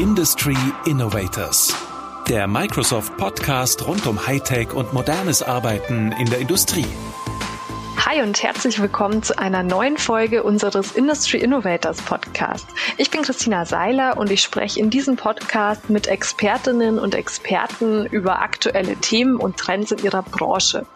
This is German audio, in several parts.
Industry Innovators. Der Microsoft Podcast rund um Hightech und modernes Arbeiten in der Industrie. Hi und herzlich willkommen zu einer neuen Folge unseres Industry Innovators Podcast. Ich bin Christina Seiler und ich spreche in diesem Podcast mit Expertinnen und Experten über aktuelle Themen und Trends in ihrer Branche.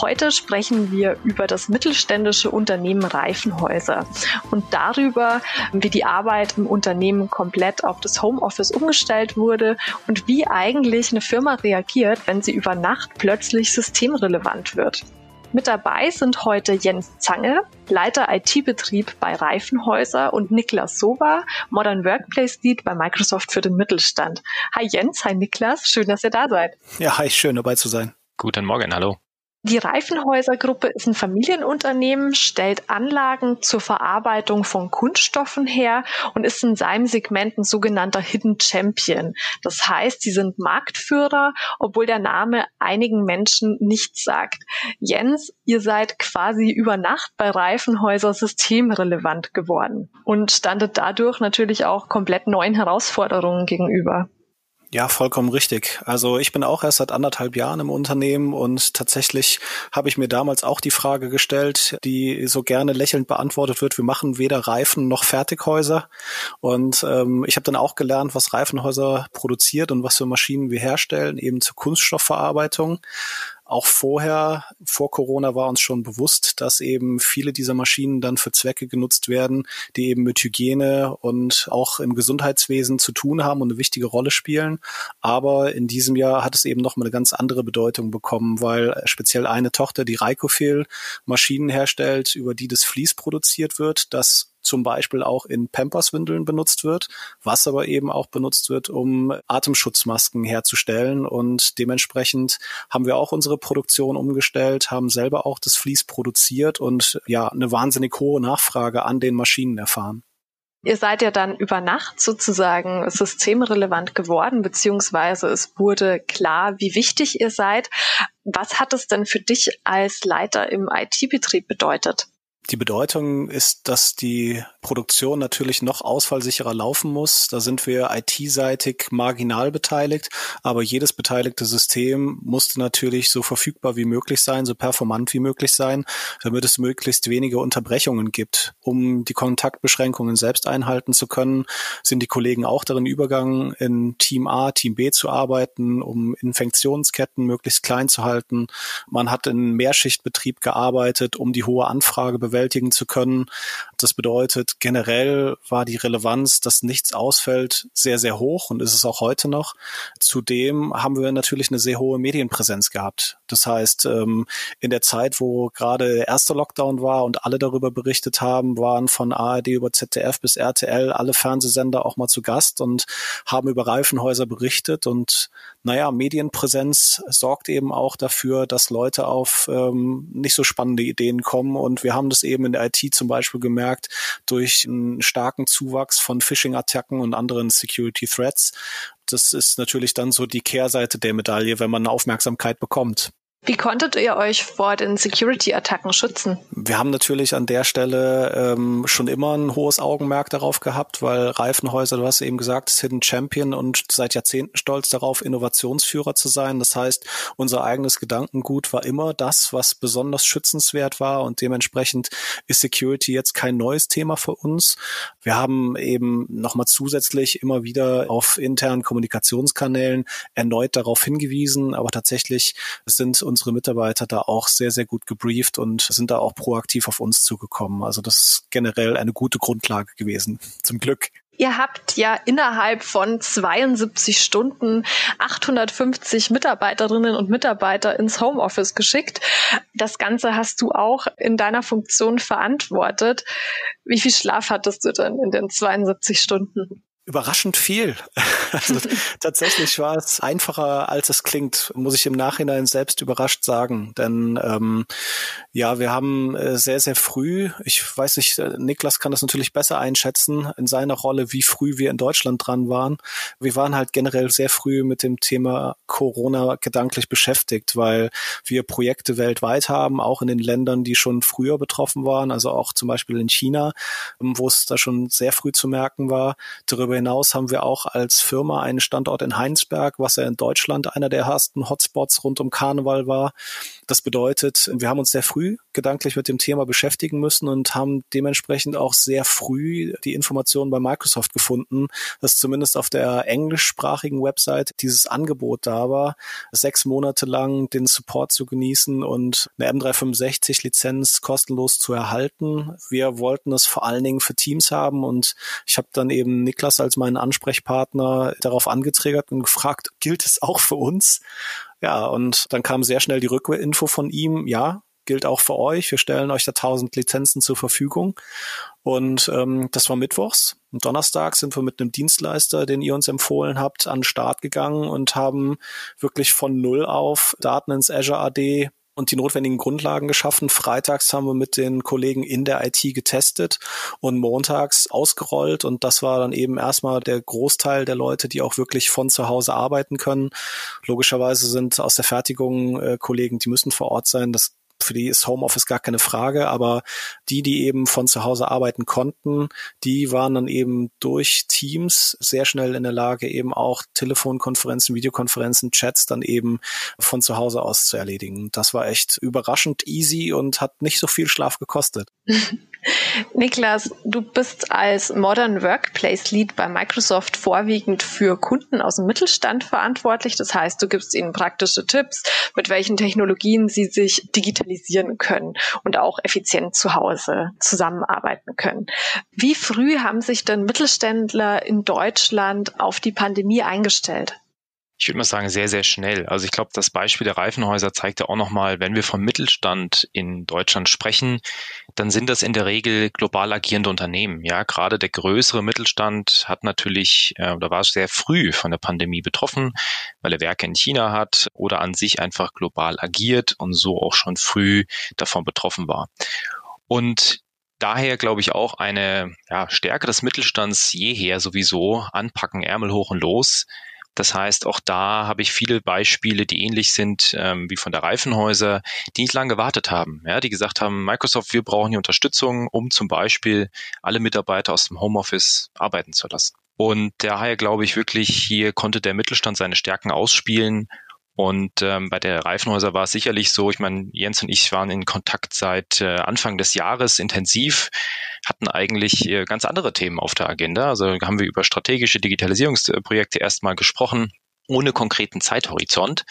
Heute sprechen wir über das mittelständische Unternehmen Reifenhäuser und darüber, wie die Arbeit im Unternehmen komplett auf das Homeoffice umgestellt wurde und wie eigentlich eine Firma reagiert, wenn sie über Nacht plötzlich systemrelevant wird. Mit dabei sind heute Jens Zange, Leiter IT-Betrieb bei Reifenhäuser und Niklas Soba, Modern Workplace Lead bei Microsoft für den Mittelstand. Hi Jens, hi Niklas, schön, dass ihr da seid. Ja, hi, schön dabei zu sein. Guten Morgen, hallo. Die Reifenhäuser-Gruppe ist ein Familienunternehmen, stellt Anlagen zur Verarbeitung von Kunststoffen her und ist in seinem Segment ein sogenannter Hidden Champion. Das heißt, sie sind Marktführer, obwohl der Name einigen Menschen nichts sagt. Jens, ihr seid quasi über Nacht bei Reifenhäuser systemrelevant geworden und standet dadurch natürlich auch komplett neuen Herausforderungen gegenüber. Ja, vollkommen richtig. Also ich bin auch erst seit anderthalb Jahren im Unternehmen und tatsächlich habe ich mir damals auch die Frage gestellt, die so gerne lächelnd beantwortet wird, wir machen weder Reifen noch Fertighäuser. Und ähm, ich habe dann auch gelernt, was Reifenhäuser produziert und was für Maschinen wir herstellen, eben zur Kunststoffverarbeitung auch vorher, vor Corona war uns schon bewusst, dass eben viele dieser Maschinen dann für Zwecke genutzt werden, die eben mit Hygiene und auch im Gesundheitswesen zu tun haben und eine wichtige Rolle spielen. Aber in diesem Jahr hat es eben noch mal eine ganz andere Bedeutung bekommen, weil speziell eine Tochter, die Raikofil Maschinen herstellt, über die das Vlies produziert wird, das zum Beispiel auch in Pampers-Windeln benutzt wird, was aber eben auch benutzt wird, um Atemschutzmasken herzustellen. Und dementsprechend haben wir auch unsere Produktion umgestellt, haben selber auch das Vlies produziert und ja, eine wahnsinnig hohe Nachfrage an den Maschinen erfahren. Ihr seid ja dann über Nacht sozusagen systemrelevant geworden, beziehungsweise es wurde klar, wie wichtig ihr seid. Was hat es denn für dich als Leiter im IT-Betrieb bedeutet? Die Bedeutung ist, dass die Produktion natürlich noch ausfallsicherer laufen muss. Da sind wir IT-seitig marginal beteiligt, aber jedes beteiligte System musste natürlich so verfügbar wie möglich sein, so performant wie möglich sein, damit es möglichst wenige Unterbrechungen gibt. Um die Kontaktbeschränkungen selbst einhalten zu können, sind die Kollegen auch darin übergegangen, in Team A, Team B zu arbeiten, um Infektionsketten möglichst klein zu halten. Man hat in Mehrschichtbetrieb gearbeitet, um die hohe Anfrage zu können. Das bedeutet, generell war die Relevanz, dass nichts ausfällt, sehr, sehr hoch und ist es auch heute noch. Zudem haben wir natürlich eine sehr hohe Medienpräsenz gehabt. Das heißt, ähm, in der Zeit, wo gerade erster Lockdown war und alle darüber berichtet haben, waren von ARD über ZDF bis RTL alle Fernsehsender auch mal zu Gast und haben über Reifenhäuser berichtet. Und naja, Medienpräsenz sorgt eben auch dafür, dass Leute auf ähm, nicht so spannende Ideen kommen. Und wir haben das eben in der IT zum Beispiel gemerkt durch einen starken Zuwachs von Phishing-Attacken und anderen Security-Threats. Das ist natürlich dann so die Kehrseite der Medaille, wenn man eine Aufmerksamkeit bekommt. Wie konntet ihr euch vor den Security-Attacken schützen? Wir haben natürlich an der Stelle ähm, schon immer ein hohes Augenmerk darauf gehabt, weil Reifenhäuser, du hast eben gesagt, ist Hidden Champion und seit Jahrzehnten stolz darauf, Innovationsführer zu sein. Das heißt, unser eigenes Gedankengut war immer das, was besonders schützenswert war und dementsprechend ist Security jetzt kein neues Thema für uns. Wir haben eben nochmal zusätzlich immer wieder auf internen Kommunikationskanälen erneut darauf hingewiesen, aber tatsächlich sind unsere Mitarbeiter da auch sehr, sehr gut gebrieft und sind da auch proaktiv auf uns zugekommen. Also das ist generell eine gute Grundlage gewesen, zum Glück. Ihr habt ja innerhalb von 72 Stunden 850 Mitarbeiterinnen und Mitarbeiter ins Homeoffice geschickt. Das Ganze hast du auch in deiner Funktion verantwortet. Wie viel Schlaf hattest du denn in den 72 Stunden? Überraschend viel. Also tatsächlich war es einfacher, als es klingt, muss ich im Nachhinein selbst überrascht sagen. Denn ähm, ja, wir haben äh, sehr, sehr früh, ich weiß nicht, äh, Niklas kann das natürlich besser einschätzen in seiner Rolle, wie früh wir in Deutschland dran waren. Wir waren halt generell sehr früh mit dem Thema Corona gedanklich beschäftigt, weil wir Projekte weltweit haben, auch in den Ländern, die schon früher betroffen waren, also auch zum Beispiel in China, wo es da schon sehr früh zu merken war. Darüber hinaus haben wir auch als Firma einen Standort in Heinsberg, was ja in Deutschland einer der ersten Hotspots rund um Karneval war. Das bedeutet, wir haben uns sehr früh gedanklich mit dem Thema beschäftigen müssen und haben dementsprechend auch sehr früh die Informationen bei Microsoft gefunden, dass zumindest auf der englischsprachigen Website dieses Angebot da war, sechs Monate lang den Support zu genießen und eine M365 Lizenz kostenlos zu erhalten. Wir wollten es vor allen Dingen für Teams haben und ich habe dann eben Niklas als meinen Ansprechpartner darauf angetriggert und gefragt, gilt es auch für uns? Ja, und dann kam sehr schnell die Rückinfo von ihm, ja, gilt auch für euch. Wir stellen euch da 1000 Lizenzen zur Verfügung. Und ähm, das war Mittwochs. Und Donnerstag sind wir mit einem Dienstleister, den ihr uns empfohlen habt, an den Start gegangen und haben wirklich von Null auf Daten ins Azure AD und die notwendigen Grundlagen geschaffen. Freitags haben wir mit den Kollegen in der IT getestet und montags ausgerollt. Und das war dann eben erstmal der Großteil der Leute, die auch wirklich von zu Hause arbeiten können. Logischerweise sind aus der Fertigung äh, Kollegen, die müssen vor Ort sein. Das für die ist Homeoffice gar keine Frage, aber die, die eben von zu Hause arbeiten konnten, die waren dann eben durch Teams sehr schnell in der Lage, eben auch Telefonkonferenzen, Videokonferenzen, Chats dann eben von zu Hause aus zu erledigen. Das war echt überraschend easy und hat nicht so viel Schlaf gekostet. Niklas, du bist als Modern Workplace Lead bei Microsoft vorwiegend für Kunden aus dem Mittelstand verantwortlich. Das heißt, du gibst ihnen praktische Tipps, mit welchen Technologien sie sich digitalisieren können und auch effizient zu Hause zusammenarbeiten können. Wie früh haben sich denn Mittelständler in Deutschland auf die Pandemie eingestellt? ich würde mal sagen, sehr, sehr schnell. Also ich glaube, das Beispiel der Reifenhäuser zeigt ja auch nochmal, wenn wir vom Mittelstand in Deutschland sprechen, dann sind das in der Regel global agierende Unternehmen. Ja, gerade der größere Mittelstand hat natürlich äh, oder war sehr früh von der Pandemie betroffen, weil er Werke in China hat oder an sich einfach global agiert und so auch schon früh davon betroffen war. Und daher glaube ich auch eine ja, Stärke des Mittelstands jeher sowieso anpacken, Ärmel hoch und los das heißt, auch da habe ich viele Beispiele, die ähnlich sind ähm, wie von der Reifenhäuser, die nicht lange gewartet haben. Ja, die gesagt haben, Microsoft, wir brauchen die Unterstützung, um zum Beispiel alle Mitarbeiter aus dem Homeoffice arbeiten zu lassen. Und daher glaube ich wirklich, hier konnte der Mittelstand seine Stärken ausspielen und ähm, bei der Reifenhäuser war es sicherlich so, ich meine, Jens und ich waren in Kontakt seit äh, Anfang des Jahres intensiv, hatten eigentlich äh, ganz andere Themen auf der Agenda. Also haben wir über strategische Digitalisierungsprojekte erstmal gesprochen, ohne konkreten Zeithorizont.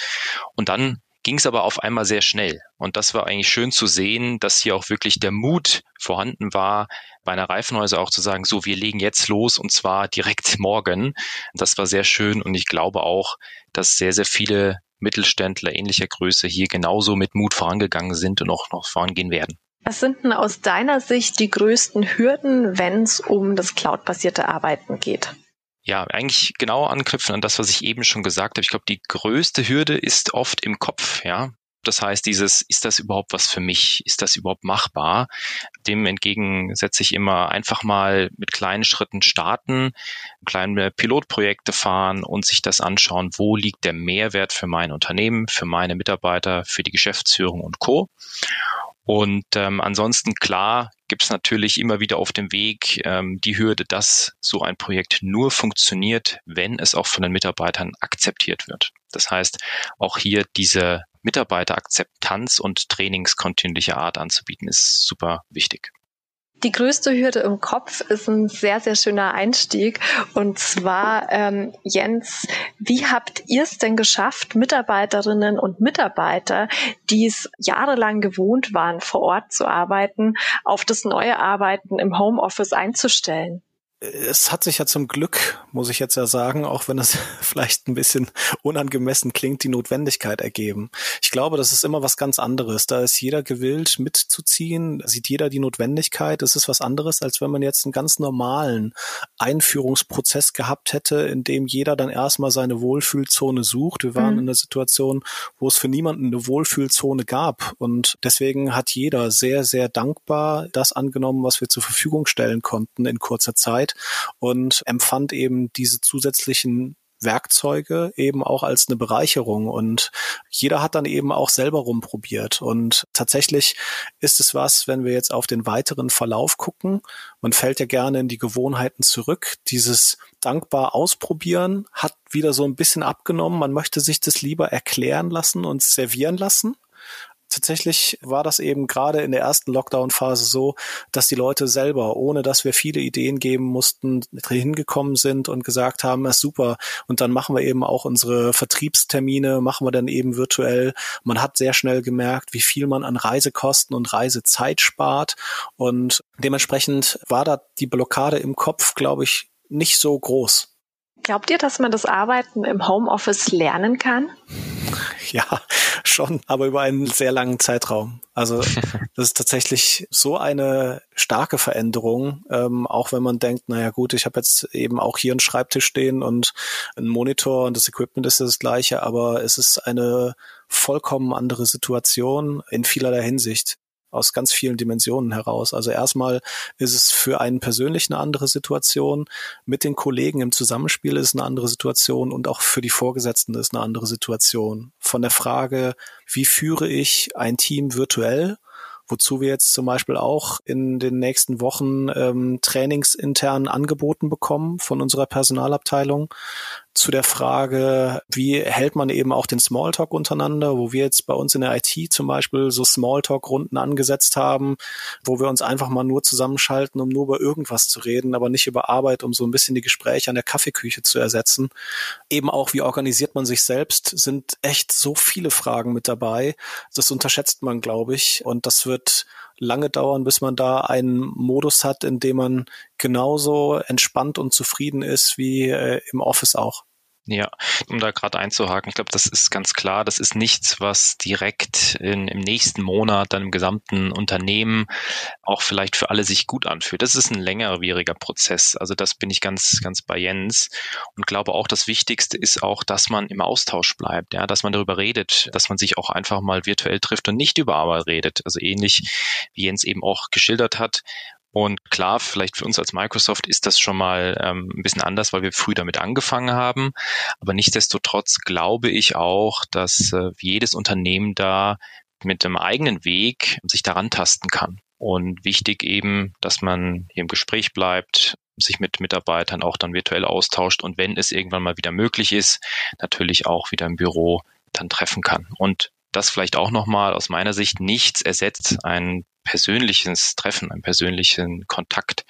Und dann ging es aber auf einmal sehr schnell. Und das war eigentlich schön zu sehen, dass hier auch wirklich der Mut vorhanden war, bei einer Reifenhäuser auch zu sagen, so, wir legen jetzt los und zwar direkt morgen. Das war sehr schön und ich glaube auch, dass sehr, sehr viele Mittelständler ähnlicher Größe hier genauso mit Mut vorangegangen sind und auch noch vorangehen werden. Was sind denn aus deiner Sicht die größten Hürden, wenn es um das cloudbasierte Arbeiten geht? Ja, eigentlich genau anknüpfen an das, was ich eben schon gesagt habe. Ich glaube, die größte Hürde ist oft im Kopf, ja. Das heißt, dieses, ist das überhaupt was für mich? Ist das überhaupt machbar? Dem entgegen setze ich immer einfach mal mit kleinen Schritten starten, kleine Pilotprojekte fahren und sich das anschauen, wo liegt der Mehrwert für mein Unternehmen, für meine Mitarbeiter, für die Geschäftsführung und Co. Und ähm, ansonsten klar gibt es natürlich immer wieder auf dem Weg ähm, die Hürde, dass so ein Projekt nur funktioniert, wenn es auch von den Mitarbeitern akzeptiert wird. Das heißt, auch hier diese Mitarbeiterakzeptanz und trainingskontinuierliche Art anzubieten, ist super wichtig. Die größte Hürde im Kopf ist ein sehr, sehr schöner Einstieg. Und zwar, ähm, Jens, wie habt ihr es denn geschafft, Mitarbeiterinnen und Mitarbeiter, die es jahrelang gewohnt waren, vor Ort zu arbeiten, auf das neue Arbeiten im Homeoffice einzustellen? es hat sich ja zum Glück, muss ich jetzt ja sagen, auch wenn es vielleicht ein bisschen unangemessen klingt, die Notwendigkeit ergeben. Ich glaube, das ist immer was ganz anderes. Da ist jeder gewillt mitzuziehen, sieht jeder die Notwendigkeit. Es ist was anderes, als wenn man jetzt einen ganz normalen Einführungsprozess gehabt hätte, in dem jeder dann erstmal seine Wohlfühlzone sucht. Wir waren mhm. in einer Situation, wo es für niemanden eine Wohlfühlzone gab. Und deswegen hat jeder sehr, sehr dankbar das angenommen, was wir zur Verfügung stellen konnten in kurzer Zeit und empfand eben diese zusätzlichen Werkzeuge eben auch als eine Bereicherung. Und jeder hat dann eben auch selber rumprobiert. Und tatsächlich ist es was, wenn wir jetzt auf den weiteren Verlauf gucken, man fällt ja gerne in die Gewohnheiten zurück, dieses dankbar ausprobieren hat wieder so ein bisschen abgenommen, man möchte sich das lieber erklären lassen und servieren lassen tatsächlich war das eben gerade in der ersten Lockdown-Phase so, dass die Leute selber, ohne dass wir viele Ideen geben mussten, hingekommen sind und gesagt haben, ist super. Und dann machen wir eben auch unsere Vertriebstermine, machen wir dann eben virtuell. Man hat sehr schnell gemerkt, wie viel man an Reisekosten und Reisezeit spart. Und dementsprechend war da die Blockade im Kopf, glaube ich, nicht so groß. Glaubt ihr, dass man das Arbeiten im Homeoffice lernen kann? Ja, schon, aber über einen sehr langen Zeitraum. Also das ist tatsächlich so eine starke Veränderung, ähm, auch wenn man denkt, naja gut, ich habe jetzt eben auch hier einen Schreibtisch stehen und einen Monitor und das Equipment ist das gleiche, aber es ist eine vollkommen andere Situation in vielerlei Hinsicht aus ganz vielen Dimensionen heraus. Also erstmal ist es für einen persönlich eine andere Situation, mit den Kollegen im Zusammenspiel ist eine andere Situation und auch für die Vorgesetzten ist eine andere Situation. Von der Frage, wie führe ich ein Team virtuell wozu wir jetzt zum Beispiel auch in den nächsten Wochen ähm, trainingsintern angeboten bekommen von unserer Personalabteilung, zu der Frage, wie hält man eben auch den Smalltalk untereinander, wo wir jetzt bei uns in der IT zum Beispiel so Smalltalk-Runden angesetzt haben, wo wir uns einfach mal nur zusammenschalten, um nur über irgendwas zu reden, aber nicht über Arbeit, um so ein bisschen die Gespräche an der Kaffeeküche zu ersetzen. Eben auch, wie organisiert man sich selbst, sind echt so viele Fragen mit dabei. Das unterschätzt man, glaube ich. Und das wird lange dauern, bis man da einen Modus hat, in dem man genauso entspannt und zufrieden ist wie äh, im Office auch. Ja, um da gerade einzuhaken, ich glaube, das ist ganz klar, das ist nichts, was direkt in, im nächsten Monat dann im gesamten Unternehmen auch vielleicht für alle sich gut anfühlt. Das ist ein längerwieriger Prozess. Also das bin ich ganz, ganz bei Jens und glaube auch, das Wichtigste ist auch, dass man im Austausch bleibt, ja, dass man darüber redet, dass man sich auch einfach mal virtuell trifft und nicht über Arbeit redet. Also ähnlich wie Jens eben auch geschildert hat, und klar, vielleicht für uns als Microsoft ist das schon mal ähm, ein bisschen anders, weil wir früh damit angefangen haben. Aber nichtsdestotrotz glaube ich auch, dass äh, jedes Unternehmen da mit dem eigenen Weg sich daran tasten kann. Und wichtig eben, dass man hier im Gespräch bleibt, sich mit Mitarbeitern auch dann virtuell austauscht und wenn es irgendwann mal wieder möglich ist, natürlich auch wieder im Büro dann treffen kann. Und das vielleicht auch nochmal aus meiner Sicht nichts ersetzt ein persönliches Treffen, einen persönlichen Kontakt.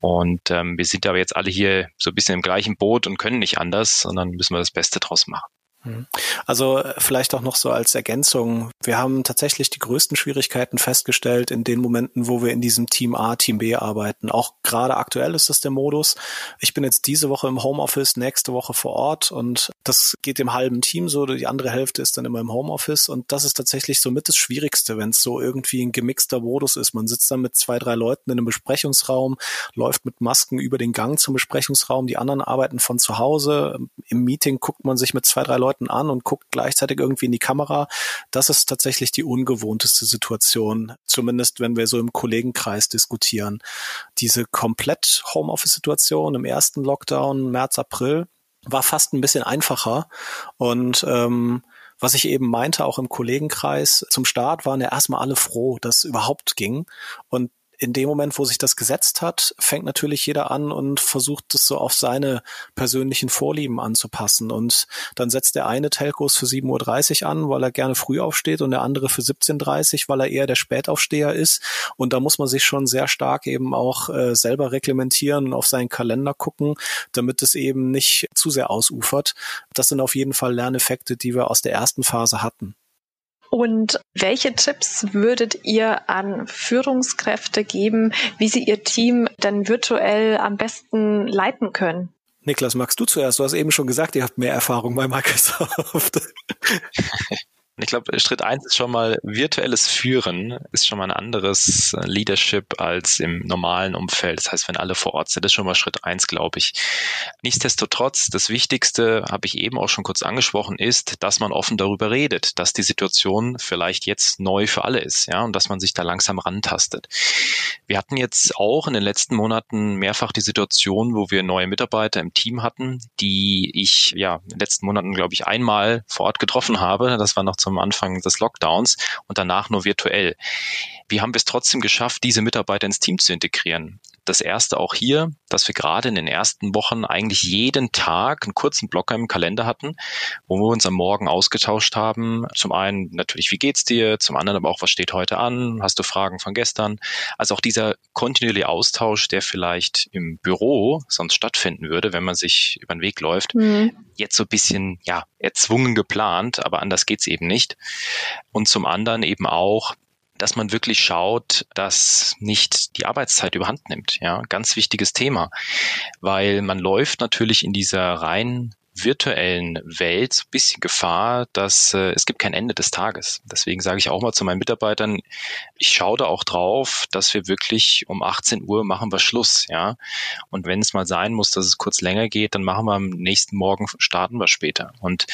Und ähm, wir sind aber jetzt alle hier so ein bisschen im gleichen Boot und können nicht anders, sondern müssen wir das Beste draus machen. Mhm. Also äh, vielleicht auch noch so als Ergänzung. Wir haben tatsächlich die größten Schwierigkeiten festgestellt in den Momenten, wo wir in diesem Team A, Team B arbeiten. Auch gerade aktuell ist das der Modus. Ich bin jetzt diese Woche im Homeoffice, nächste Woche vor Ort und das geht dem halben Team so. Die andere Hälfte ist dann immer im Homeoffice und das ist tatsächlich so mit das Schwierigste, wenn es so irgendwie ein gemixter Modus ist. Man sitzt dann mit zwei, drei Leuten in einem Besprechungsraum, läuft mit Masken über den Gang zum Besprechungsraum. Die anderen arbeiten von zu Hause. Im Meeting guckt man sich mit zwei, drei Leuten Leuten an und guckt gleichzeitig irgendwie in die Kamera. Das ist tatsächlich die ungewohnteste Situation, zumindest wenn wir so im Kollegenkreis diskutieren. Diese komplett Homeoffice-Situation im ersten Lockdown, März, April, war fast ein bisschen einfacher und ähm, was ich eben meinte, auch im Kollegenkreis, zum Start waren ja erstmal alle froh, dass es überhaupt ging. Und in dem Moment, wo sich das gesetzt hat, fängt natürlich jeder an und versucht es so auf seine persönlichen Vorlieben anzupassen. Und dann setzt der eine Telcos für 7.30 Uhr an, weil er gerne früh aufsteht und der andere für 17.30 Uhr, weil er eher der Spätaufsteher ist. Und da muss man sich schon sehr stark eben auch äh, selber reglementieren und auf seinen Kalender gucken, damit es eben nicht zu sehr ausufert. Das sind auf jeden Fall Lerneffekte, die wir aus der ersten Phase hatten. Und welche Tipps würdet ihr an Führungskräfte geben, wie sie ihr Team dann virtuell am besten leiten können? Niklas, magst du zuerst? Du hast eben schon gesagt, ihr habt mehr Erfahrung bei Microsoft. Und ich glaube, Schritt eins ist schon mal virtuelles Führen, ist schon mal ein anderes äh, Leadership als im normalen Umfeld. Das heißt, wenn alle vor Ort sind, ist schon mal Schritt eins, glaube ich. Nichtsdestotrotz, das Wichtigste, habe ich eben auch schon kurz angesprochen, ist, dass man offen darüber redet, dass die Situation vielleicht jetzt neu für alle ist, ja, und dass man sich da langsam rantastet. Wir hatten jetzt auch in den letzten Monaten mehrfach die Situation, wo wir neue Mitarbeiter im Team hatten, die ich ja in den letzten Monaten, glaube ich, einmal vor Ort getroffen habe. Das war noch zum Anfang des Lockdowns und danach nur virtuell. Wie haben wir es trotzdem geschafft, diese Mitarbeiter ins Team zu integrieren? Das erste auch hier, dass wir gerade in den ersten Wochen eigentlich jeden Tag einen kurzen Blocker im Kalender hatten, wo wir uns am Morgen ausgetauscht haben. Zum einen natürlich, wie geht's dir? Zum anderen aber auch, was steht heute an? Hast du Fragen von gestern? Also auch dieser kontinuierliche Austausch, der vielleicht im Büro sonst stattfinden würde, wenn man sich über den Weg läuft, mhm. jetzt so ein bisschen, ja, erzwungen geplant, aber anders geht's eben nicht. Und zum anderen eben auch, dass man wirklich schaut, dass nicht die Arbeitszeit überhand nimmt. Ja, ganz wichtiges Thema, weil man läuft natürlich in dieser rein virtuellen Welt so ein bisschen Gefahr, dass äh, es gibt kein Ende des Tages. Deswegen sage ich auch mal zu meinen Mitarbeitern, ich schaue da auch drauf, dass wir wirklich um 18 Uhr machen wir Schluss, ja. Und wenn es mal sein muss, dass es kurz länger geht, dann machen wir am nächsten Morgen, starten wir später. Und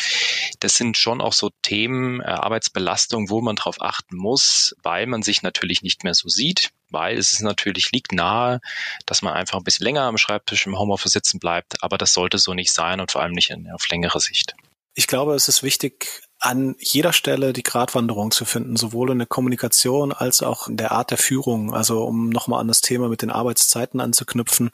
das sind schon auch so Themen, äh, Arbeitsbelastung, wo man drauf achten muss, weil man sich natürlich nicht mehr so sieht weil es ist natürlich liegt nahe, dass man einfach ein bisschen länger am Schreibtisch im Homeoffice sitzen bleibt, aber das sollte so nicht sein und vor allem nicht in, auf längere Sicht. Ich glaube, es ist wichtig, an jeder Stelle die Gratwanderung zu finden, sowohl in der Kommunikation als auch in der Art der Führung. Also um nochmal an das Thema mit den Arbeitszeiten anzuknüpfen,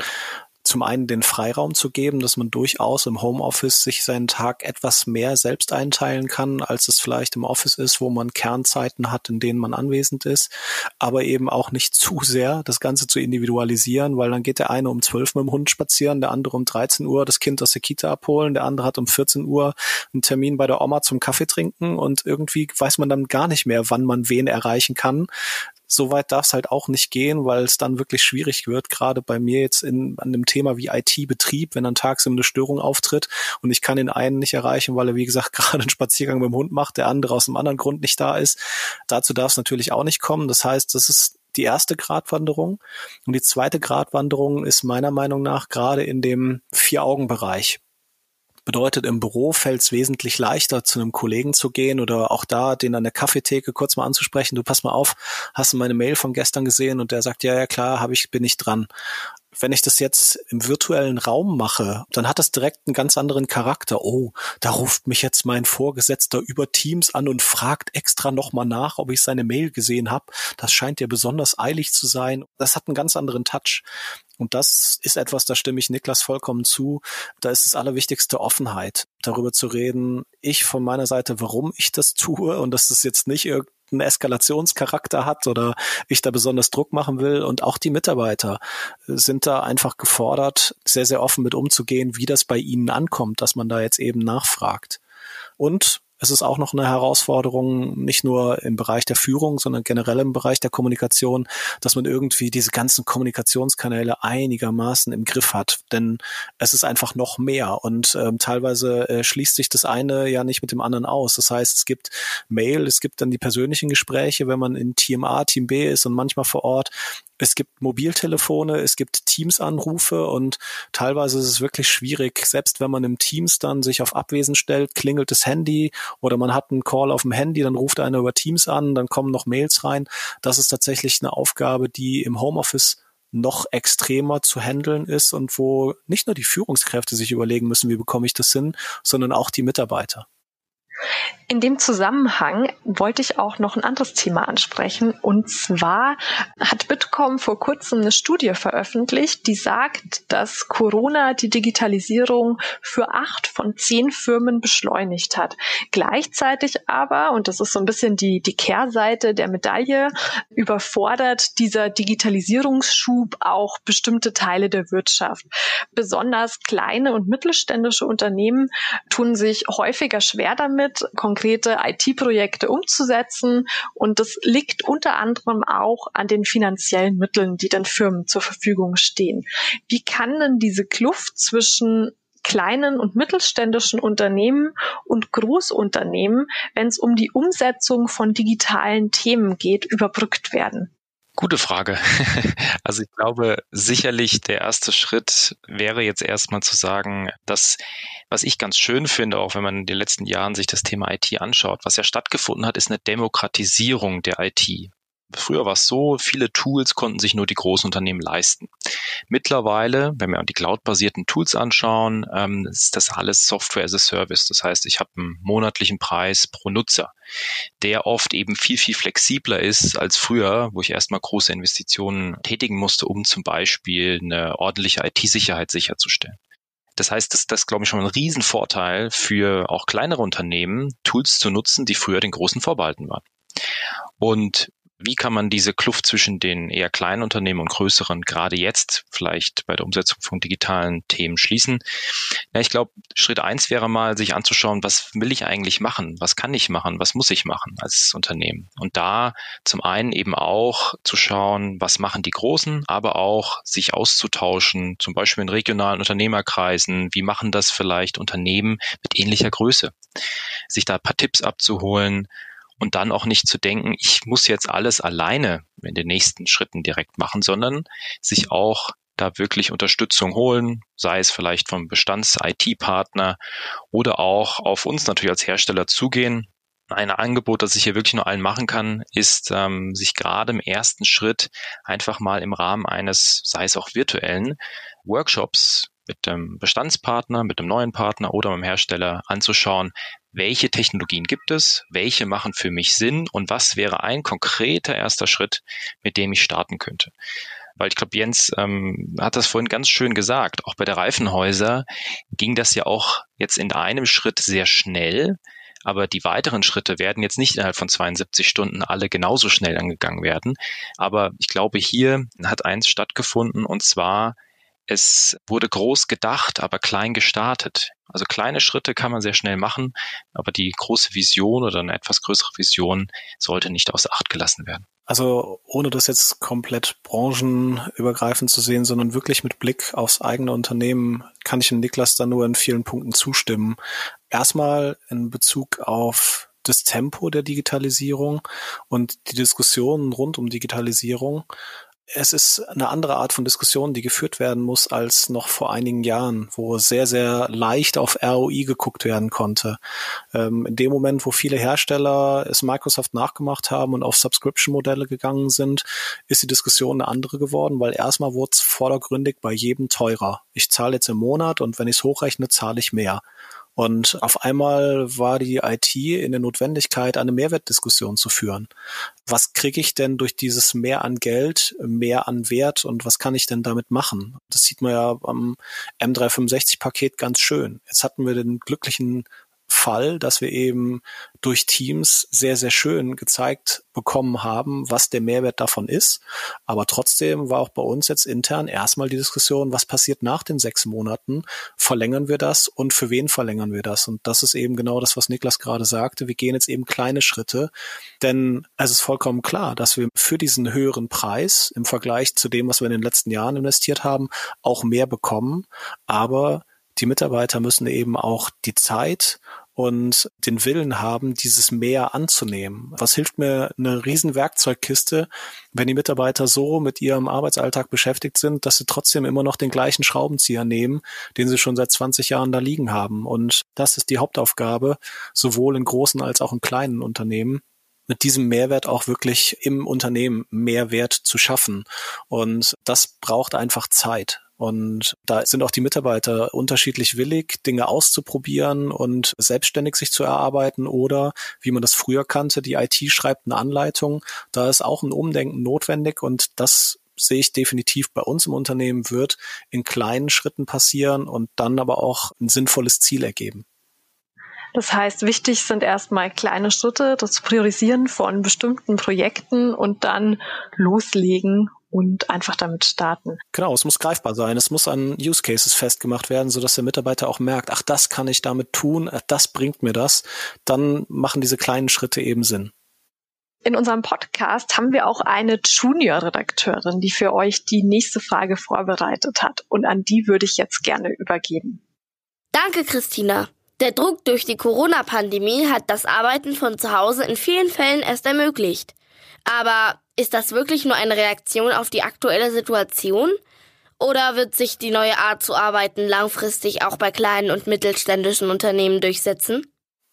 zum einen den Freiraum zu geben, dass man durchaus im Homeoffice sich seinen Tag etwas mehr selbst einteilen kann, als es vielleicht im Office ist, wo man Kernzeiten hat, in denen man anwesend ist, aber eben auch nicht zu sehr das Ganze zu individualisieren, weil dann geht der eine um 12 mit dem Hund spazieren, der andere um 13 Uhr das Kind aus der Kita abholen, der andere hat um 14 Uhr einen Termin bei der Oma zum Kaffee trinken und irgendwie weiß man dann gar nicht mehr, wann man wen erreichen kann so weit darf es halt auch nicht gehen, weil es dann wirklich schwierig wird, gerade bei mir jetzt in, an dem Thema wie IT-Betrieb, wenn dann tagsüber eine Störung auftritt und ich kann den einen nicht erreichen, weil er, wie gesagt, gerade einen Spaziergang mit dem Hund macht, der andere aus einem anderen Grund nicht da ist. Dazu darf es natürlich auch nicht kommen. Das heißt, das ist die erste Gratwanderung. Und die zweite Gratwanderung ist meiner Meinung nach gerade in dem Vier-Augen-Bereich. Bedeutet, im Büro fällt es wesentlich leichter, zu einem Kollegen zu gehen oder auch da, den an der Kaffeetheke kurz mal anzusprechen. Du pass mal auf, hast du meine Mail von gestern gesehen? Und der sagt, ja, ja, klar, habe ich, bin ich dran wenn ich das jetzt im virtuellen Raum mache, dann hat das direkt einen ganz anderen Charakter. Oh, da ruft mich jetzt mein Vorgesetzter über Teams an und fragt extra nochmal nach, ob ich seine Mail gesehen habe. Das scheint ja besonders eilig zu sein. Das hat einen ganz anderen Touch. Und das ist etwas, da stimme ich Niklas vollkommen zu. Da ist das Allerwichtigste Offenheit, darüber zu reden, ich von meiner Seite, warum ich das tue und dass es jetzt nicht irgendein einen Eskalationscharakter hat oder ich da besonders Druck machen will. Und auch die Mitarbeiter sind da einfach gefordert, sehr, sehr offen mit umzugehen, wie das bei ihnen ankommt, dass man da jetzt eben nachfragt. Und es ist auch noch eine Herausforderung, nicht nur im Bereich der Führung, sondern generell im Bereich der Kommunikation, dass man irgendwie diese ganzen Kommunikationskanäle einigermaßen im Griff hat. Denn es ist einfach noch mehr und ähm, teilweise äh, schließt sich das eine ja nicht mit dem anderen aus. Das heißt, es gibt Mail, es gibt dann die persönlichen Gespräche, wenn man in Team A, Team B ist und manchmal vor Ort es gibt Mobiltelefone, es gibt Teams-Anrufe und teilweise ist es wirklich schwierig. Selbst wenn man im Teams dann sich auf Abwesen stellt, klingelt das Handy oder man hat einen Call auf dem Handy, dann ruft einer über Teams an, dann kommen noch Mails rein. Das ist tatsächlich eine Aufgabe, die im Homeoffice noch extremer zu handeln ist und wo nicht nur die Führungskräfte sich überlegen müssen, wie bekomme ich das hin, sondern auch die Mitarbeiter. In dem Zusammenhang wollte ich auch noch ein anderes Thema ansprechen. Und zwar hat Bitkom vor kurzem eine Studie veröffentlicht, die sagt, dass Corona die Digitalisierung für acht von zehn Firmen beschleunigt hat. Gleichzeitig aber, und das ist so ein bisschen die, die Kehrseite der Medaille, überfordert dieser Digitalisierungsschub auch bestimmte Teile der Wirtschaft. Besonders kleine und mittelständische Unternehmen tun sich häufiger schwer damit, damit, konkrete IT-Projekte umzusetzen. Und das liegt unter anderem auch an den finanziellen Mitteln, die den Firmen zur Verfügung stehen. Wie kann denn diese Kluft zwischen kleinen und mittelständischen Unternehmen und Großunternehmen, wenn es um die Umsetzung von digitalen Themen geht, überbrückt werden? Gute Frage. Also ich glaube, sicherlich der erste Schritt wäre jetzt erstmal zu sagen, dass, was ich ganz schön finde, auch wenn man in den letzten Jahren sich das Thema IT anschaut, was ja stattgefunden hat, ist eine Demokratisierung der IT. Früher war es so, viele Tools konnten sich nur die großen Unternehmen leisten. Mittlerweile, wenn wir die cloud-basierten Tools anschauen, ähm, ist das alles Software as a Service. Das heißt, ich habe einen monatlichen Preis pro Nutzer, der oft eben viel, viel flexibler ist als früher, wo ich erstmal große Investitionen tätigen musste, um zum Beispiel eine ordentliche IT-Sicherheit sicherzustellen. Das heißt, das, das glaube ich schon ein Riesenvorteil für auch kleinere Unternehmen, Tools zu nutzen, die früher den großen vorbehalten waren. Und wie kann man diese Kluft zwischen den eher kleinen Unternehmen und größeren gerade jetzt vielleicht bei der Umsetzung von digitalen Themen schließen? Ja, ich glaube, Schritt eins wäre mal, sich anzuschauen, was will ich eigentlich machen? Was kann ich machen? Was muss ich machen als Unternehmen? Und da zum einen eben auch zu schauen, was machen die Großen, aber auch sich auszutauschen, zum Beispiel in regionalen Unternehmerkreisen. Wie machen das vielleicht Unternehmen mit ähnlicher Größe? Sich da ein paar Tipps abzuholen, und dann auch nicht zu denken, ich muss jetzt alles alleine in den nächsten Schritten direkt machen, sondern sich auch da wirklich Unterstützung holen, sei es vielleicht vom Bestands-IT-Partner oder auch auf uns natürlich als Hersteller zugehen. Ein Angebot, das ich hier wirklich nur allen machen kann, ist, ähm, sich gerade im ersten Schritt einfach mal im Rahmen eines, sei es auch virtuellen, Workshops mit dem Bestandspartner, mit dem neuen Partner oder mit dem Hersteller anzuschauen, welche Technologien gibt es, welche machen für mich Sinn und was wäre ein konkreter erster Schritt, mit dem ich starten könnte. Weil ich glaube, Jens ähm, hat das vorhin ganz schön gesagt. Auch bei der Reifenhäuser ging das ja auch jetzt in einem Schritt sehr schnell. Aber die weiteren Schritte werden jetzt nicht innerhalb von 72 Stunden alle genauso schnell angegangen werden. Aber ich glaube, hier hat eins stattgefunden und zwar es wurde groß gedacht, aber klein gestartet. Also kleine Schritte kann man sehr schnell machen, aber die große Vision oder eine etwas größere Vision sollte nicht außer Acht gelassen werden. Also ohne das jetzt komplett branchenübergreifend zu sehen, sondern wirklich mit Blick aufs eigene Unternehmen, kann ich Niklas da nur in vielen Punkten zustimmen. Erstmal in Bezug auf das Tempo der Digitalisierung und die Diskussionen rund um Digitalisierung es ist eine andere Art von Diskussion, die geführt werden muss als noch vor einigen Jahren, wo sehr, sehr leicht auf ROI geguckt werden konnte. Ähm, in dem Moment, wo viele Hersteller es Microsoft nachgemacht haben und auf Subscription-Modelle gegangen sind, ist die Diskussion eine andere geworden, weil erstmal wurde es vordergründig bei jedem teurer. Ich zahle jetzt im Monat und wenn ich es hochrechne, zahle ich mehr. Und auf einmal war die IT in der Notwendigkeit, eine Mehrwertdiskussion zu führen. Was kriege ich denn durch dieses Mehr an Geld, mehr an Wert und was kann ich denn damit machen? Das sieht man ja am M365-Paket ganz schön. Jetzt hatten wir den glücklichen Fall, dass wir eben durch Teams sehr, sehr schön gezeigt bekommen haben, was der Mehrwert davon ist. Aber trotzdem war auch bei uns jetzt intern erstmal die Diskussion, was passiert nach den sechs Monaten? Verlängern wir das und für wen verlängern wir das? Und das ist eben genau das, was Niklas gerade sagte. Wir gehen jetzt eben kleine Schritte, denn es ist vollkommen klar, dass wir für diesen höheren Preis im Vergleich zu dem, was wir in den letzten Jahren investiert haben, auch mehr bekommen. Aber die Mitarbeiter müssen eben auch die Zeit und den Willen haben, dieses mehr anzunehmen. Was hilft mir eine riesen Werkzeugkiste, wenn die Mitarbeiter so mit ihrem Arbeitsalltag beschäftigt sind, dass sie trotzdem immer noch den gleichen Schraubenzieher nehmen, den sie schon seit 20 Jahren da liegen haben. Und das ist die Hauptaufgabe, sowohl in großen als auch in kleinen Unternehmen mit diesem Mehrwert auch wirklich im Unternehmen Mehrwert zu schaffen. Und das braucht einfach Zeit. Und da sind auch die Mitarbeiter unterschiedlich willig, Dinge auszuprobieren und selbstständig sich zu erarbeiten oder, wie man das früher kannte, die IT schreibt eine Anleitung. Da ist auch ein Umdenken notwendig und das sehe ich definitiv bei uns im Unternehmen wird in kleinen Schritten passieren und dann aber auch ein sinnvolles Ziel ergeben. Das heißt, wichtig sind erstmal kleine Schritte, das Priorisieren von bestimmten Projekten und dann loslegen und einfach damit starten. Genau, es muss greifbar sein. Es muss an Use Cases festgemacht werden, sodass der Mitarbeiter auch merkt, ach, das kann ich damit tun, das bringt mir das. Dann machen diese kleinen Schritte eben Sinn. In unserem Podcast haben wir auch eine Junior-Redakteurin, die für euch die nächste Frage vorbereitet hat. Und an die würde ich jetzt gerne übergeben. Danke, Christina. Der Druck durch die Corona-Pandemie hat das Arbeiten von zu Hause in vielen Fällen erst ermöglicht. Aber ist das wirklich nur eine Reaktion auf die aktuelle Situation? Oder wird sich die neue Art zu arbeiten langfristig auch bei kleinen und mittelständischen Unternehmen durchsetzen?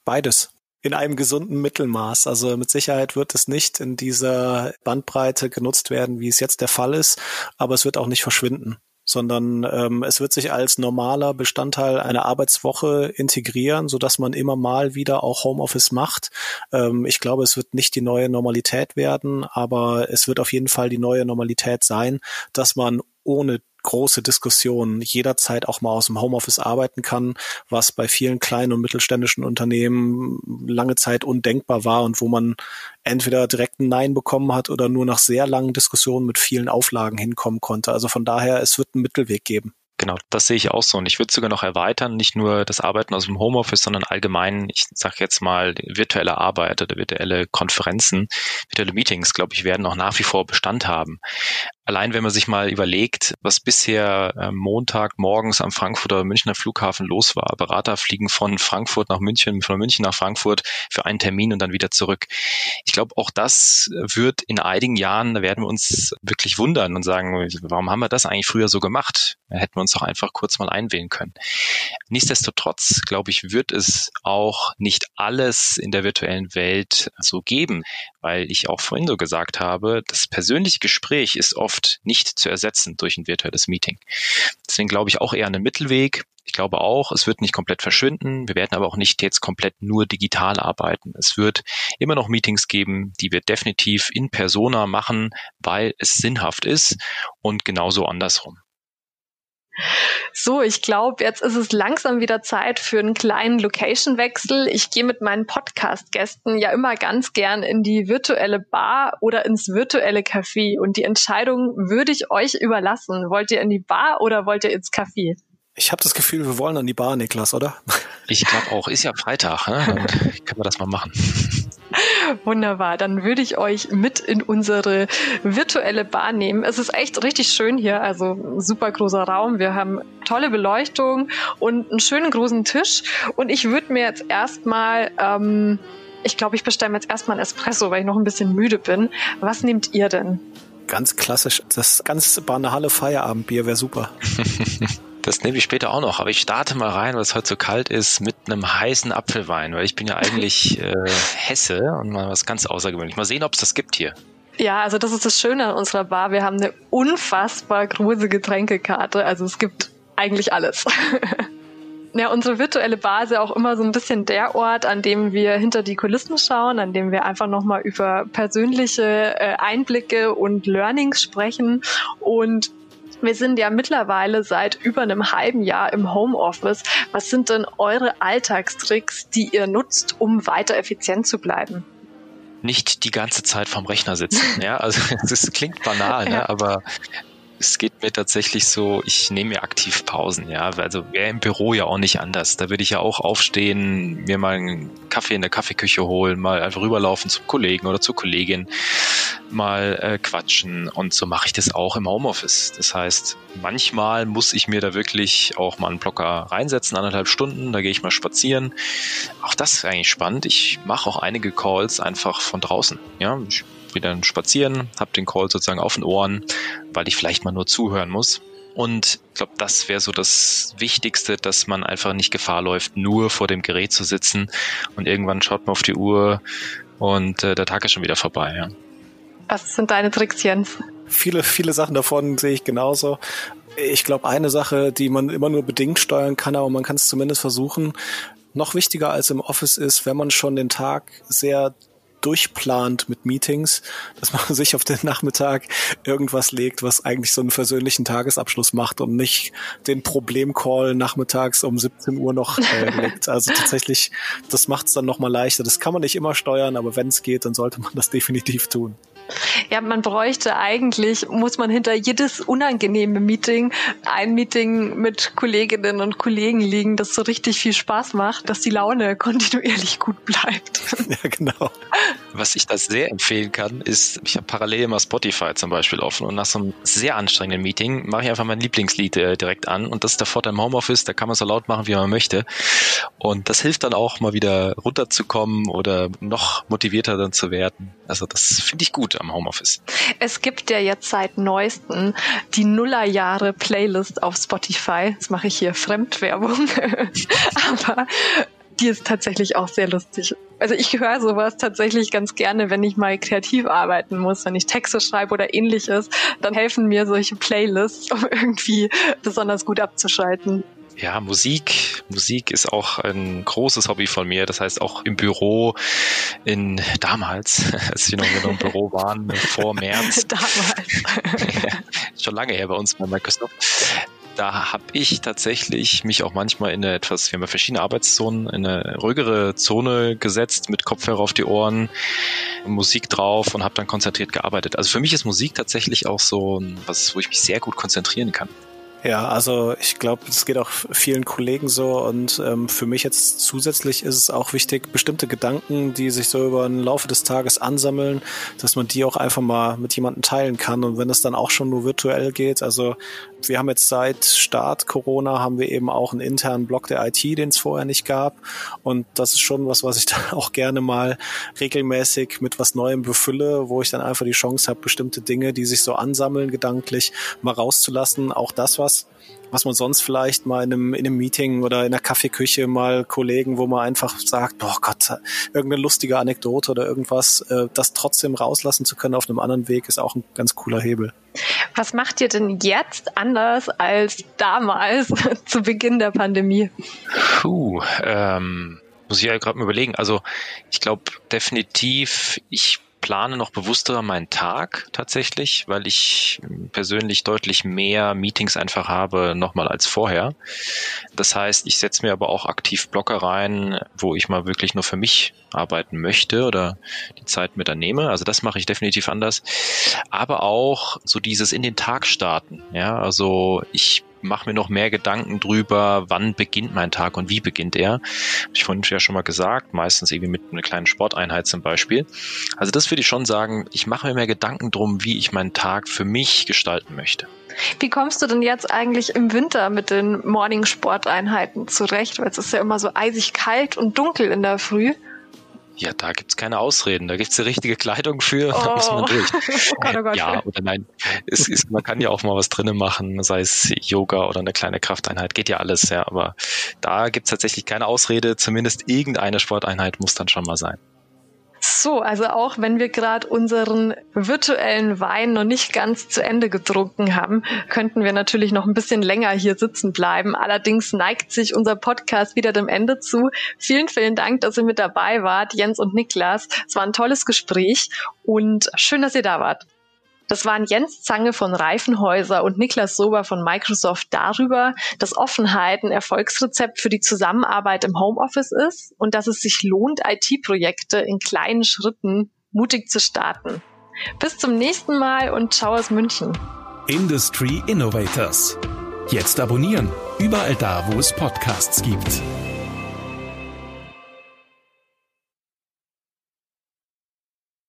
Beides in einem gesunden Mittelmaß. Also mit Sicherheit wird es nicht in dieser Bandbreite genutzt werden, wie es jetzt der Fall ist, aber es wird auch nicht verschwinden sondern ähm, es wird sich als normaler Bestandteil einer Arbeitswoche integrieren, so dass man immer mal wieder auch Homeoffice macht. Ähm, ich glaube, es wird nicht die neue Normalität werden, aber es wird auf jeden Fall die neue Normalität sein, dass man ohne große Diskussion jederzeit auch mal aus dem Homeoffice arbeiten kann, was bei vielen kleinen und mittelständischen Unternehmen lange Zeit undenkbar war und wo man entweder direkt ein Nein bekommen hat oder nur nach sehr langen Diskussionen mit vielen Auflagen hinkommen konnte. Also von daher, es wird einen Mittelweg geben. Genau, das sehe ich auch so. Und ich würde sogar noch erweitern, nicht nur das Arbeiten aus dem Homeoffice, sondern allgemein, ich sage jetzt mal, virtuelle Arbeit oder virtuelle Konferenzen, virtuelle Meetings, glaube ich, werden auch nach wie vor Bestand haben. Allein wenn man sich mal überlegt, was bisher äh, Montag morgens am Frankfurter Münchner Flughafen los war. Berater fliegen von Frankfurt nach München, von München nach Frankfurt für einen Termin und dann wieder zurück. Ich glaube, auch das wird in einigen Jahren, da werden wir uns wirklich wundern und sagen, warum haben wir das eigentlich früher so gemacht? Hätten wir uns doch einfach kurz mal einwählen können. Nichtsdestotrotz, glaube ich, wird es auch nicht alles in der virtuellen Welt so geben, weil ich auch vorhin so gesagt habe, das persönliche Gespräch ist oft oft nicht zu ersetzen durch ein virtuelles Meeting. Deswegen glaube ich auch eher einen Mittelweg. Ich glaube auch, es wird nicht komplett verschwinden. Wir werden aber auch nicht jetzt komplett nur digital arbeiten. Es wird immer noch Meetings geben, die wir definitiv in Persona machen, weil es sinnhaft ist und genauso andersrum. So, ich glaube, jetzt ist es langsam wieder Zeit für einen kleinen Location-Wechsel. Ich gehe mit meinen Podcast-Gästen ja immer ganz gern in die virtuelle Bar oder ins virtuelle Café. Und die Entscheidung würde ich euch überlassen. Wollt ihr in die Bar oder wollt ihr ins Café? Ich habe das Gefühl, wir wollen an die Bar, Niklas, oder? Ich glaube auch. Ist ja Freitag, ne? Dann können wir das mal machen. Wunderbar, dann würde ich euch mit in unsere virtuelle Bar nehmen. Es ist echt richtig schön hier, also super großer Raum. Wir haben tolle Beleuchtung und einen schönen großen Tisch. Und ich würde mir jetzt erstmal, ähm, ich glaube, ich bestelle mir jetzt erstmal ein Espresso, weil ich noch ein bisschen müde bin. Was nehmt ihr denn? Ganz klassisch, das ganz banale Feierabendbier wäre super. Das nehme ich später auch noch, aber ich starte mal rein, weil es heute so kalt ist, mit einem heißen Apfelwein, weil ich bin ja eigentlich äh, Hesse und mal was ganz außergewöhnlich. Mal sehen, ob es das gibt hier. Ja, also das ist das Schöne an unserer Bar. Wir haben eine unfassbar große Getränkekarte. Also es gibt eigentlich alles. Ja, unsere virtuelle Bar ist ja auch immer so ein bisschen der Ort, an dem wir hinter die Kulissen schauen, an dem wir einfach nochmal über persönliche äh, Einblicke und Learnings sprechen. Und wir sind ja mittlerweile seit über einem halben Jahr im Homeoffice. Was sind denn eure Alltagstricks, die ihr nutzt, um weiter effizient zu bleiben? Nicht die ganze Zeit vorm Rechner sitzen. Ja, also es klingt banal, ne? aber es geht mir tatsächlich so, ich nehme mir aktiv Pausen, ja. Also wäre im Büro ja auch nicht anders. Da würde ich ja auch aufstehen, mir mal einen Kaffee in der Kaffeeküche holen, mal einfach rüberlaufen zum Kollegen oder zur Kollegin, mal äh, quatschen. Und so mache ich das auch im Homeoffice. Das heißt, manchmal muss ich mir da wirklich auch mal einen Blocker reinsetzen, anderthalb Stunden, da gehe ich mal spazieren. Auch das ist eigentlich spannend. Ich mache auch einige Calls einfach von draußen. Ja, ich wieder spazieren, habe den Call sozusagen auf den Ohren, weil ich vielleicht mal nur zuhören muss. Und ich glaube, das wäre so das Wichtigste, dass man einfach nicht Gefahr läuft, nur vor dem Gerät zu sitzen und irgendwann schaut man auf die Uhr und äh, der Tag ist schon wieder vorbei. Ja. Was sind deine Tricks, Jens? Viele, viele Sachen davon sehe ich genauso. Ich glaube, eine Sache, die man immer nur bedingt steuern kann, aber man kann es zumindest versuchen, noch wichtiger als im Office ist, wenn man schon den Tag sehr durchplant mit Meetings, dass man sich auf den Nachmittag irgendwas legt, was eigentlich so einen versöhnlichen Tagesabschluss macht und nicht den Problemcall nachmittags um 17 Uhr noch äh, legt. Also tatsächlich, das macht es dann nochmal leichter. Das kann man nicht immer steuern, aber wenn es geht, dann sollte man das definitiv tun. Ja, man bräuchte eigentlich, muss man hinter jedes unangenehme Meeting ein Meeting mit Kolleginnen und Kollegen liegen, das so richtig viel Spaß macht, dass die Laune kontinuierlich gut bleibt. Ja, genau. Was ich da sehr empfehlen kann, ist, ich habe parallel immer Spotify zum Beispiel offen und nach so einem sehr anstrengenden Meeting mache ich einfach mein Lieblingslied äh, direkt an und das ist der Vorteil im Homeoffice, da kann man so laut machen, wie man möchte und das hilft dann auch mal wieder runterzukommen oder noch motivierter dann zu werden. Also das finde ich gut am Homeoffice. Es gibt ja jetzt seit neuesten die Nullerjahre Playlist auf Spotify. Das mache ich hier Fremdwerbung. Aber die ist tatsächlich auch sehr lustig. Also ich höre sowas tatsächlich ganz gerne, wenn ich mal kreativ arbeiten muss, wenn ich Texte schreibe oder ähnliches, dann helfen mir solche Playlists, um irgendwie besonders gut abzuschalten. Ja, Musik. Musik ist auch ein großes Hobby von mir. Das heißt auch im Büro in damals, als wir noch im Büro waren, vor März. damals. schon lange her bei uns bei Microsoft da habe ich tatsächlich mich auch manchmal in eine etwas, wir haben ja verschiedene Arbeitszonen, in eine ruhigere Zone gesetzt mit Kopfhörer auf die Ohren, Musik drauf und habe dann konzentriert gearbeitet. Also für mich ist Musik tatsächlich auch so was, wo ich mich sehr gut konzentrieren kann. Ja, also ich glaube, es geht auch vielen Kollegen so und ähm, für mich jetzt zusätzlich ist es auch wichtig, bestimmte Gedanken, die sich so über den Laufe des Tages ansammeln, dass man die auch einfach mal mit jemandem teilen kann. Und wenn es dann auch schon nur virtuell geht, also wir haben jetzt seit Start Corona haben wir eben auch einen internen Blog der IT, den es vorher nicht gab und das ist schon was, was ich dann auch gerne mal regelmäßig mit was Neuem befülle, wo ich dann einfach die Chance habe, bestimmte Dinge, die sich so ansammeln gedanklich, mal rauszulassen. Auch das was, was man sonst vielleicht mal in einem, in einem Meeting oder in der Kaffeeküche mal Kollegen, wo man einfach sagt, oh Gott, irgendeine lustige Anekdote oder irgendwas, äh, das trotzdem rauslassen zu können auf einem anderen Weg, ist auch ein ganz cooler Hebel. Was macht ihr denn jetzt anders als damals zu Beginn der Pandemie? Puh, ähm, muss ich ja gerade mal überlegen. Also ich glaube definitiv, ich plane noch bewusster meinen Tag tatsächlich, weil ich persönlich deutlich mehr Meetings einfach habe nochmal als vorher. Das heißt, ich setze mir aber auch aktiv Blocker rein, wo ich mal wirklich nur für mich arbeiten möchte oder die Zeit mit dann nehme. Also das mache ich definitiv anders. Aber auch so dieses in den Tag starten. Ja, also ich mache mir noch mehr Gedanken drüber, wann beginnt mein Tag und wie beginnt er. Habe ich vorhin ja schon mal gesagt, meistens irgendwie mit einer kleinen Sporteinheit zum Beispiel. Also das würde ich schon sagen, ich mache mir mehr Gedanken drum, wie ich meinen Tag für mich gestalten möchte. Wie kommst du denn jetzt eigentlich im Winter mit den Morning-Sporteinheiten zurecht? Weil es ist ja immer so eisig kalt und dunkel in der Früh. Ja, da gibt's keine Ausreden. Da gibt's die richtige Kleidung für, oh. da muss man durch. oh Gott, oh Gott. Ja oder nein. Es ist, man kann ja auch mal was drinnen machen, sei es Yoga oder eine kleine Krafteinheit. Geht ja alles, ja. Aber da gibt's tatsächlich keine Ausrede. Zumindest irgendeine Sporteinheit muss dann schon mal sein. So, also auch wenn wir gerade unseren virtuellen Wein noch nicht ganz zu Ende getrunken haben, könnten wir natürlich noch ein bisschen länger hier sitzen bleiben. Allerdings neigt sich unser Podcast wieder dem Ende zu. Vielen, vielen Dank, dass ihr mit dabei wart, Jens und Niklas. Es war ein tolles Gespräch und schön, dass ihr da wart. Das waren Jens Zange von Reifenhäuser und Niklas Sober von Microsoft darüber, dass Offenheit ein Erfolgsrezept für die Zusammenarbeit im Homeoffice ist und dass es sich lohnt, IT-Projekte in kleinen Schritten mutig zu starten. Bis zum nächsten Mal und ciao aus München. Industry Innovators. Jetzt abonnieren, überall da, wo es Podcasts gibt.